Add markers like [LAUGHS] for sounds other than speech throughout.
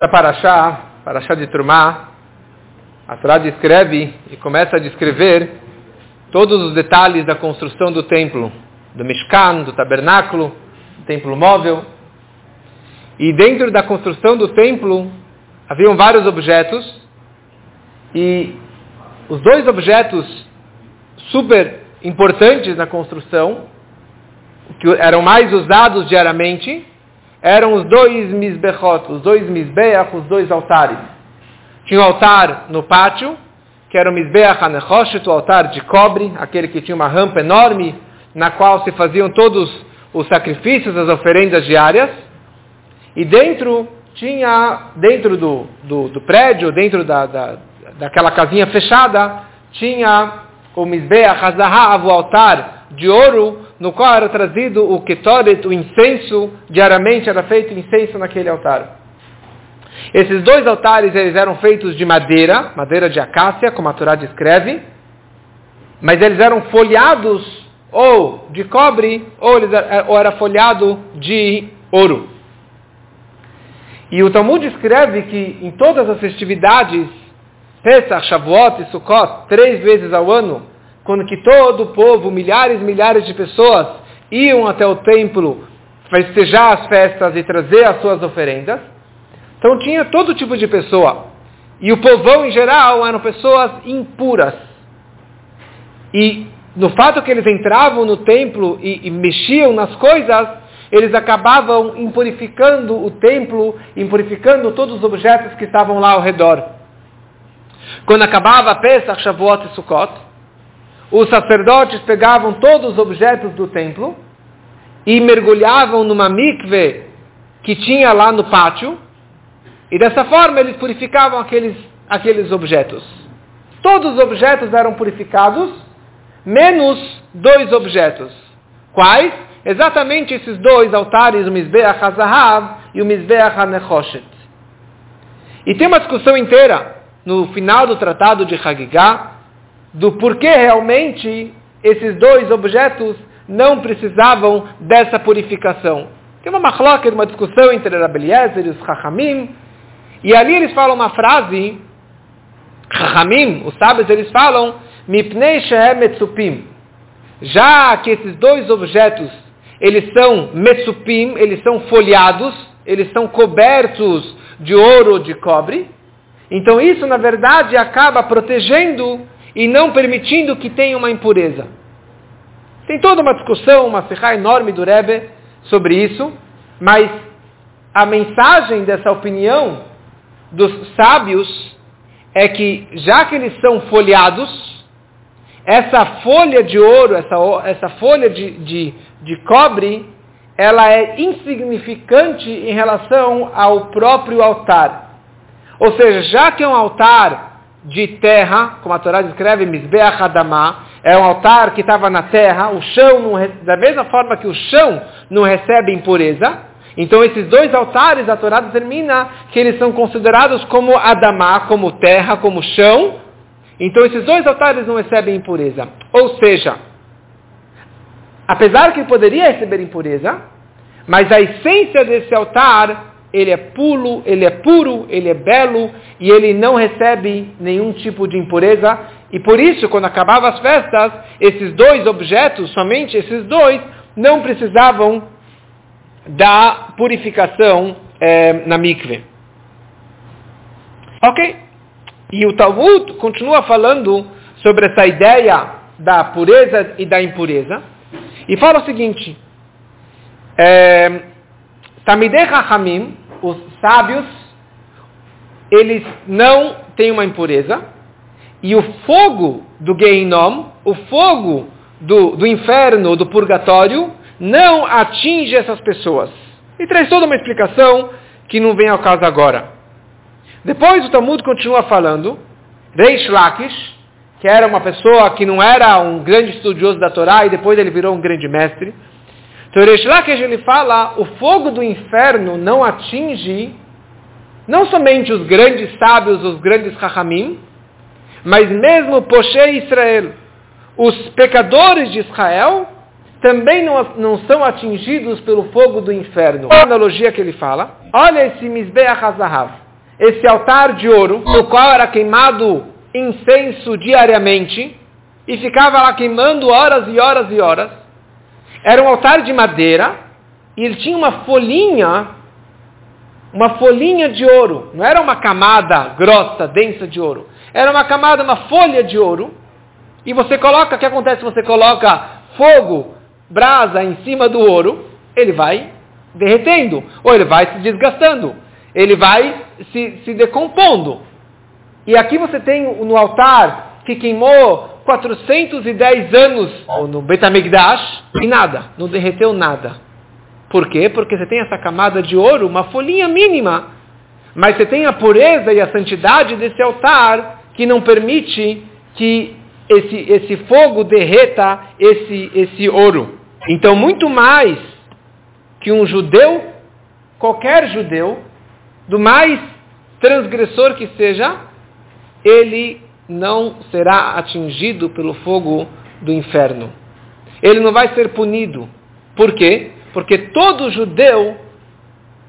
Para Paraxá, Paraxá de Trumá, a Torá descreve e começa a descrever todos os detalhes da construção do templo, do Mishkan, do tabernáculo, do templo móvel. E dentro da construção do templo haviam vários objetos e os dois objetos super importantes na construção, que eram mais usados diariamente, eram os dois misbechot, os dois misbeach, os dois altares. Tinha um altar no pátio, que era o misbeach anechoshet, o altar de cobre, aquele que tinha uma rampa enorme, na qual se faziam todos os sacrifícios, as oferendas diárias. E dentro tinha, dentro do, do, do prédio, dentro da, da, daquela casinha fechada, tinha o misbeach hazahav, o altar de ouro, no qual era trazido o ketoret, o incenso, diariamente era feito incenso naquele altar. Esses dois altares eles eram feitos de madeira, madeira de acácia, como a Torá descreve, mas eles eram folhados ou de cobre ou, eles, ou era folhado de ouro. E o Talmud escreve que em todas as festividades, Pesach, Shavuot e Sukkot, três vezes ao ano, quando que todo o povo, milhares e milhares de pessoas, iam até o templo festejar as festas e trazer as suas oferendas. Então tinha todo tipo de pessoa. E o povão em geral eram pessoas impuras. E no fato que eles entravam no templo e, e mexiam nas coisas, eles acabavam impurificando o templo, impurificando todos os objetos que estavam lá ao redor. Quando acabava Pesach, Shavuot e Sukkot, os sacerdotes pegavam todos os objetos do templo e mergulhavam numa mikve que tinha lá no pátio, e dessa forma eles purificavam aqueles, aqueles objetos. Todos os objetos eram purificados, menos dois objetos. Quais? Exatamente esses dois altares, o Mizbeach HaZahav e o Mizbeach HaNechoshet. E tem uma discussão inteira no final do tratado de Hagigah, do porquê realmente esses dois objetos não precisavam dessa purificação. Tem uma machloca, uma discussão entre Rabeliezer e os Chachamim, e ali eles falam uma frase, Chachamim, os sábios, eles falam, Mipnei shehem. Já que esses dois objetos, eles são metzupim, eles são folhados, eles são cobertos de ouro ou de cobre, então isso, na verdade, acaba protegendo e não permitindo que tenha uma impureza. Tem toda uma discussão, uma serra enorme do Rebbe sobre isso, mas a mensagem dessa opinião dos sábios é que, já que eles são folhados, essa folha de ouro, essa, essa folha de, de, de cobre, ela é insignificante em relação ao próprio altar. Ou seja, já que é um altar de terra, como a Torá descreve, Mizbeach Adamá, é um altar que estava na terra, o chão, não, da mesma forma que o chão não recebe impureza, então esses dois altares, a Torá determina que eles são considerados como Adamá, como terra, como chão, então esses dois altares não recebem impureza. Ou seja, apesar que poderia receber impureza, mas a essência desse altar ele é puro, ele é puro, ele é belo e ele não recebe nenhum tipo de impureza. E por isso, quando acabavam as festas, esses dois objetos, somente esses dois, não precisavam da purificação é, na mikve. Ok? E o Talmud continua falando sobre essa ideia da pureza e da impureza. E fala o seguinte, é, Tamidei os sábios, eles não têm uma impureza, e o fogo do Geinom, o fogo do, do inferno, do purgatório, não atinge essas pessoas. E traz toda uma explicação que não vem ao caso agora. Depois o Talmud continua falando, Reish Lakish, que era uma pessoa que não era um grande estudioso da Torá e depois ele virou um grande mestre, então, Reish Lakish ele fala, o fogo do inferno não atinge não somente os grandes sábios, os grandes Chachamim, mas mesmo Poshé Israel. Os pecadores de Israel também não, não são atingidos pelo fogo do inferno. A analogia que ele fala, olha esse Mizbeach HaZahav. esse altar de ouro, no qual era queimado incenso diariamente, e ficava lá queimando horas e horas e horas. Era um altar de madeira, e ele tinha uma folhinha, uma folhinha de ouro. Não era uma camada grossa, densa de ouro. Era uma camada, uma folha de ouro. E você coloca, o que acontece você coloca fogo, brasa em cima do ouro? Ele vai derretendo, ou ele vai se desgastando, ele vai se, se decompondo. E aqui você tem no altar que queimou 410 anos no Betamigdash e nada, não derreteu nada. Por quê? Porque você tem essa camada de ouro, uma folhinha mínima, mas você tem a pureza e a santidade desse altar que não permite que esse, esse fogo derreta esse, esse ouro. Então, muito mais que um judeu, qualquer judeu, do mais transgressor que seja, ele não será atingido pelo fogo do inferno. Ele não vai ser punido. Por quê? Porque todo judeu,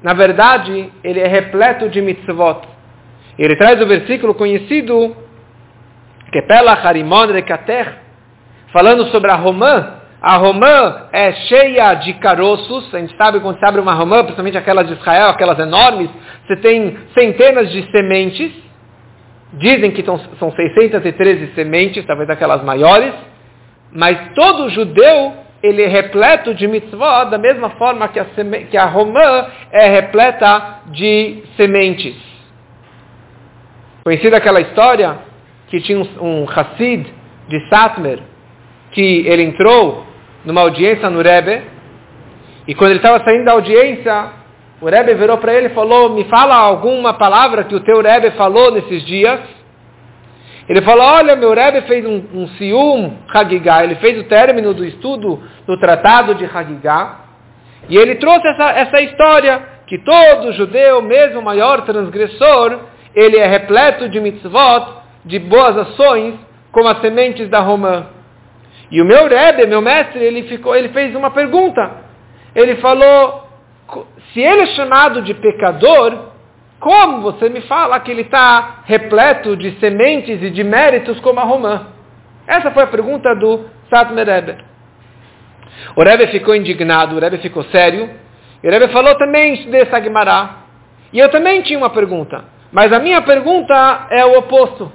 na verdade, ele é repleto de mitzvot. Ele traz o versículo conhecido, que pela Harimon Rekater, falando sobre a romã, a romã é cheia de caroços. A gente sabe quando se abre uma romã, principalmente aquelas de Israel, aquelas enormes, você tem centenas de sementes. Dizem que são 613 sementes, talvez aquelas maiores. Mas todo judeu, ele é repleto de mitzvot, da mesma forma que a, que a romã é repleta de sementes. Conhecida aquela história que tinha um, um Hassid de Satmer, que ele entrou numa audiência no Rebbe, e quando ele estava saindo da audiência, o Rebbe virou para ele e falou, me fala alguma palavra que o teu Rebbe falou nesses dias. Ele falou, olha, meu Rebbe fez um, um Sium Hagigah, ele fez o término do estudo do tratado de Hagigah, e ele trouxe essa, essa história, que todo judeu, mesmo o maior transgressor, ele é repleto de mitzvot, de boas ações, como as sementes da romã. E o meu Rebbe, meu mestre, ele, ficou, ele fez uma pergunta. Ele falou, se ele é chamado de pecador, como você me fala que ele está repleto de sementes e de méritos como a romã? Essa foi a pergunta do Satmer Rebbe. O Rebbe ficou indignado, o Rebbe ficou sério. E o Rebbe falou também, estudei Sagmará. E eu também tinha uma pergunta. Mas a minha pergunta é o oposto.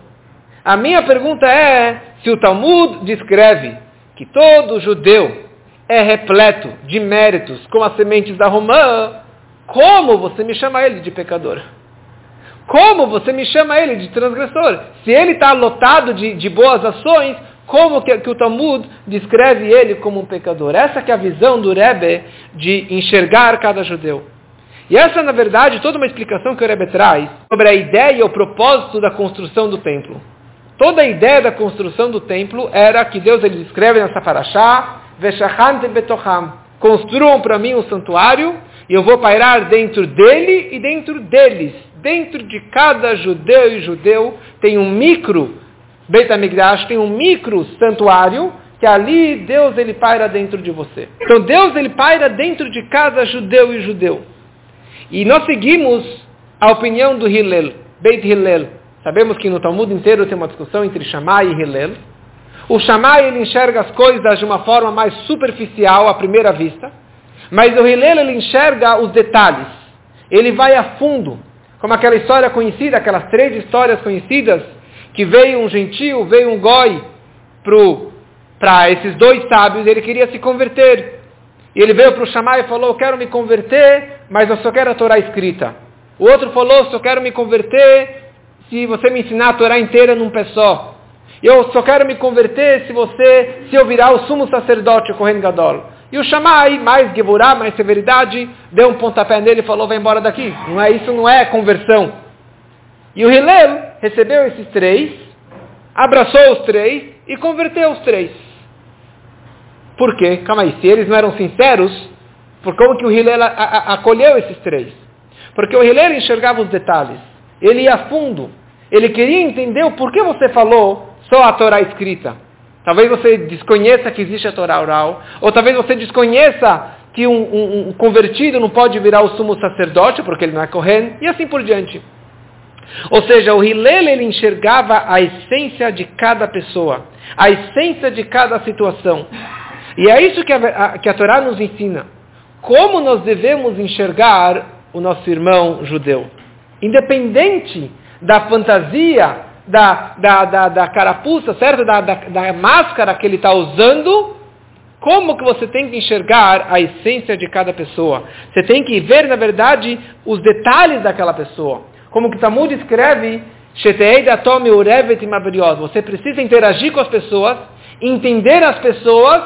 A minha pergunta é, se o Talmud descreve que todo judeu é repleto de méritos como as sementes da romã, como você me chama ele de pecador? Como você me chama ele de transgressor? Se ele está lotado de, de, boas ações, como que, que, o Talmud descreve ele como um pecador? Essa é a visão do Rebbe de enxergar cada judeu. E essa, na verdade, toda uma explicação que o Rebbe traz sobre a ideia e o propósito da construção do templo. Toda a ideia da construção do templo era que Deus ele descreve nessa paraxá, Veshachant betocham, construam para mim um santuário e eu vou pairar dentro dele e dentro deles. Dentro de cada judeu e judeu tem um micro Beit HaMikdash, tem um micro santuário que ali Deus ele paira dentro de você. Então Deus ele paira dentro de cada judeu e judeu. E nós seguimos a opinião do Hillel, Beit Hillel, Sabemos que no Talmud inteiro tem uma discussão entre Shammai e Hillel. O Shammai ele enxerga as coisas de uma forma mais superficial à primeira vista, mas o Hillel ele enxerga os detalhes. Ele vai a fundo, como aquela história conhecida, aquelas três histórias conhecidas, que veio um gentil, veio um goi para esses dois sábios, ele queria se converter. E ele veio para o Shammai e falou, quero me converter, mas eu só quero a Torá escrita. O outro falou, eu quero me converter, se você me ensinar a Torá inteira num pé só. Eu só quero me converter se você, se eu virar o sumo sacerdote, o Kohen Gadol. E o Shammai, mais Geburá, mais severidade, deu um pontapé nele e falou, vai embora daqui. Não é, isso não é conversão. E o Hillel recebeu esses três, abraçou os três e converteu os três. Por quê? Calma aí, se eles não eram sinceros, por como que o Hillel acolheu esses três? Porque o Hillel enxergava os detalhes. Ele ia a fundo. Ele queria entender o porquê você falou só a Torá escrita. Talvez você desconheça que existe a Torá oral, ou talvez você desconheça que um, um, um convertido não pode virar o sumo sacerdote, porque ele não é correndo, e assim por diante. Ou seja, o Hillel ele enxergava a essência de cada pessoa, a essência de cada situação. E é isso que a, que a Torá nos ensina. Como nós devemos enxergar o nosso irmão judeu. Independente da fantasia, da, da, da, da carapuça, certo? Da, da, da máscara que ele está usando, como que você tem que enxergar a essência de cada pessoa? Você tem que ver, na verdade, os detalhes daquela pessoa. Como que Talmud escreve, você precisa interagir com as pessoas, entender as pessoas,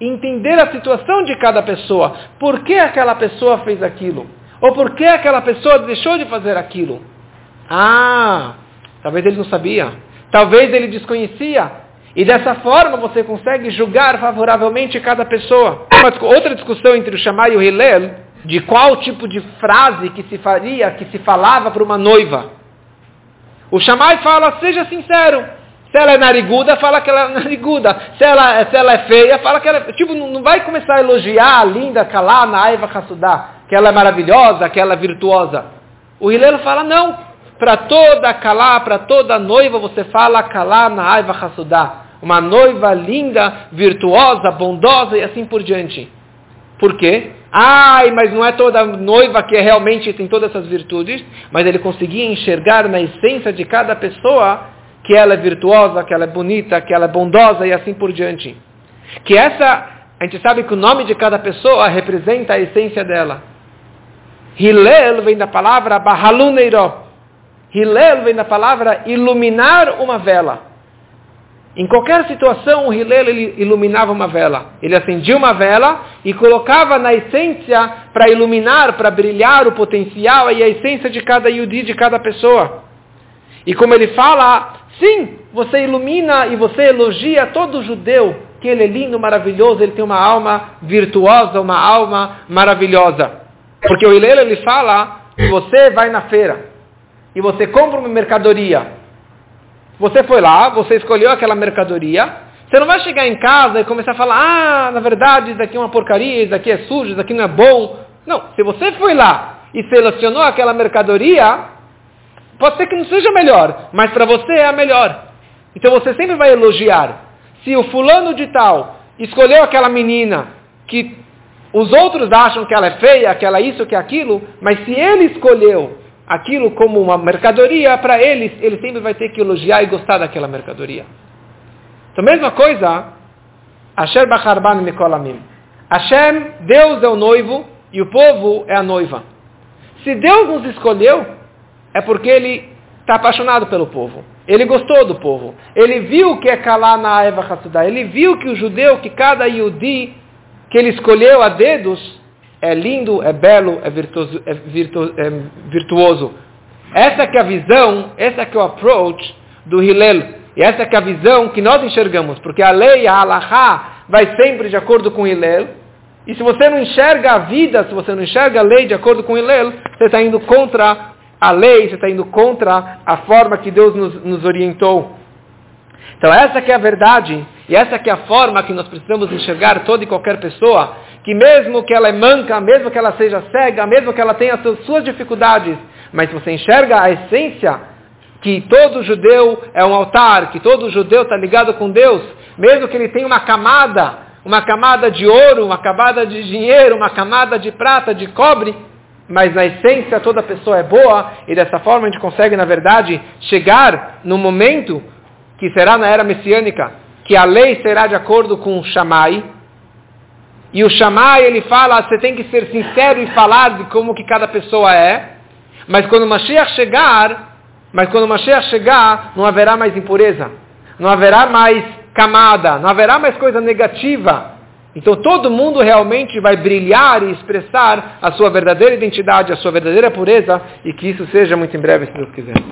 entender a situação de cada pessoa. Por que aquela pessoa fez aquilo? Ou por que aquela pessoa deixou de fazer aquilo? Ah, talvez ele não sabia. Talvez ele desconhecia. E dessa forma você consegue julgar favoravelmente cada pessoa. Outra discussão entre o Shammai e o Hillel, de qual tipo de frase que se faria, que se falava para uma noiva. O Shammai fala, seja sincero. Se ela é nariguda, fala que ela é [LAUGHS] nariguda. Se ela, se ela é feia, fala que ela é... Tipo, não vai começar a elogiar a linda Kalá, Naiva, Hassudá que ela é maravilhosa, que ela é virtuosa. O Hilelo fala, não. Para toda calá, para toda noiva, você fala calá na aiva hassudá. Uma noiva linda, virtuosa, bondosa e assim por diante. Por quê? Ai, mas não é toda noiva que realmente tem todas essas virtudes, mas ele conseguia enxergar na essência de cada pessoa que ela é virtuosa, que ela é bonita, que ela é bondosa e assim por diante. Que essa, a gente sabe que o nome de cada pessoa representa a essência dela. Hillel vem da palavra Bahaluneiro. Hillel vem da palavra iluminar uma vela. Em qualquer situação, o Hillel ele iluminava uma vela. Ele acendia uma vela e colocava na essência para iluminar, para brilhar o potencial e a essência de cada Yudi, de cada pessoa. E como ele fala, sim, você ilumina e você elogia todo judeu, que ele é lindo, maravilhoso, ele tem uma alma virtuosa, uma alma maravilhosa. Porque o Hillel ele fala você vai na feira e você compra uma mercadoria. Você foi lá, você escolheu aquela mercadoria. Você não vai chegar em casa e começar a falar, ah, na verdade, isso aqui é uma porcaria, isso aqui é sujo, isso aqui não é bom. Não, se você foi lá e selecionou aquela mercadoria, pode ser que não seja melhor, mas para você é a melhor. Então você sempre vai elogiar. Se o fulano de tal escolheu aquela menina que os outros acham que ela é feia, que ela é isso, que é aquilo, mas se ele escolheu aquilo como uma mercadoria, para eles, ele sempre vai ter que elogiar e gostar daquela mercadoria. Então, mesma coisa, Asher Bacharban Mikolamim. Hashem, Deus é o noivo e o povo é a noiva. Se Deus nos escolheu, é porque Ele está apaixonado pelo povo. Ele gostou do povo. Ele viu que é calar na Eva Hassudá. Ele viu que o judeu, que cada Yudi que ele escolheu a dedos é lindo, é belo, é virtuoso. É é virtuoso. Essa que é a visão, essa que é o approach do Hillel. E essa que é a visão que nós enxergamos, porque a lei, a halahá, vai sempre de acordo com Hillel. E se você não enxerga a vida, se você não enxerga a lei de acordo com Hillel, você está indo contra a lei, você está indo contra a forma que Deus nos, nos orientou. Então essa que é a verdade e essa que é a forma que nós precisamos enxergar toda e qualquer pessoa, que mesmo que ela é manca, mesmo que ela seja cega, mesmo que ela tenha suas dificuldades, mas você enxerga a essência que todo judeu é um altar, que todo judeu está ligado com Deus, mesmo que ele tenha uma camada, uma camada de ouro, uma camada de dinheiro, uma camada de prata, de cobre, mas na essência toda pessoa é boa, e dessa forma a gente consegue, na verdade, chegar no momento que será na era messiânica, que a lei será de acordo com o Shammai. E o Shammai, ele fala, você tem que ser sincero e falar de como que cada pessoa é. Mas quando o Mashiach chegar, mas quando o Mashiach chegar, não haverá mais impureza. Não haverá mais camada, não haverá mais coisa negativa. Então todo mundo realmente vai brilhar e expressar a sua verdadeira identidade, a sua verdadeira pureza, e que isso seja muito em breve, se Deus quiser.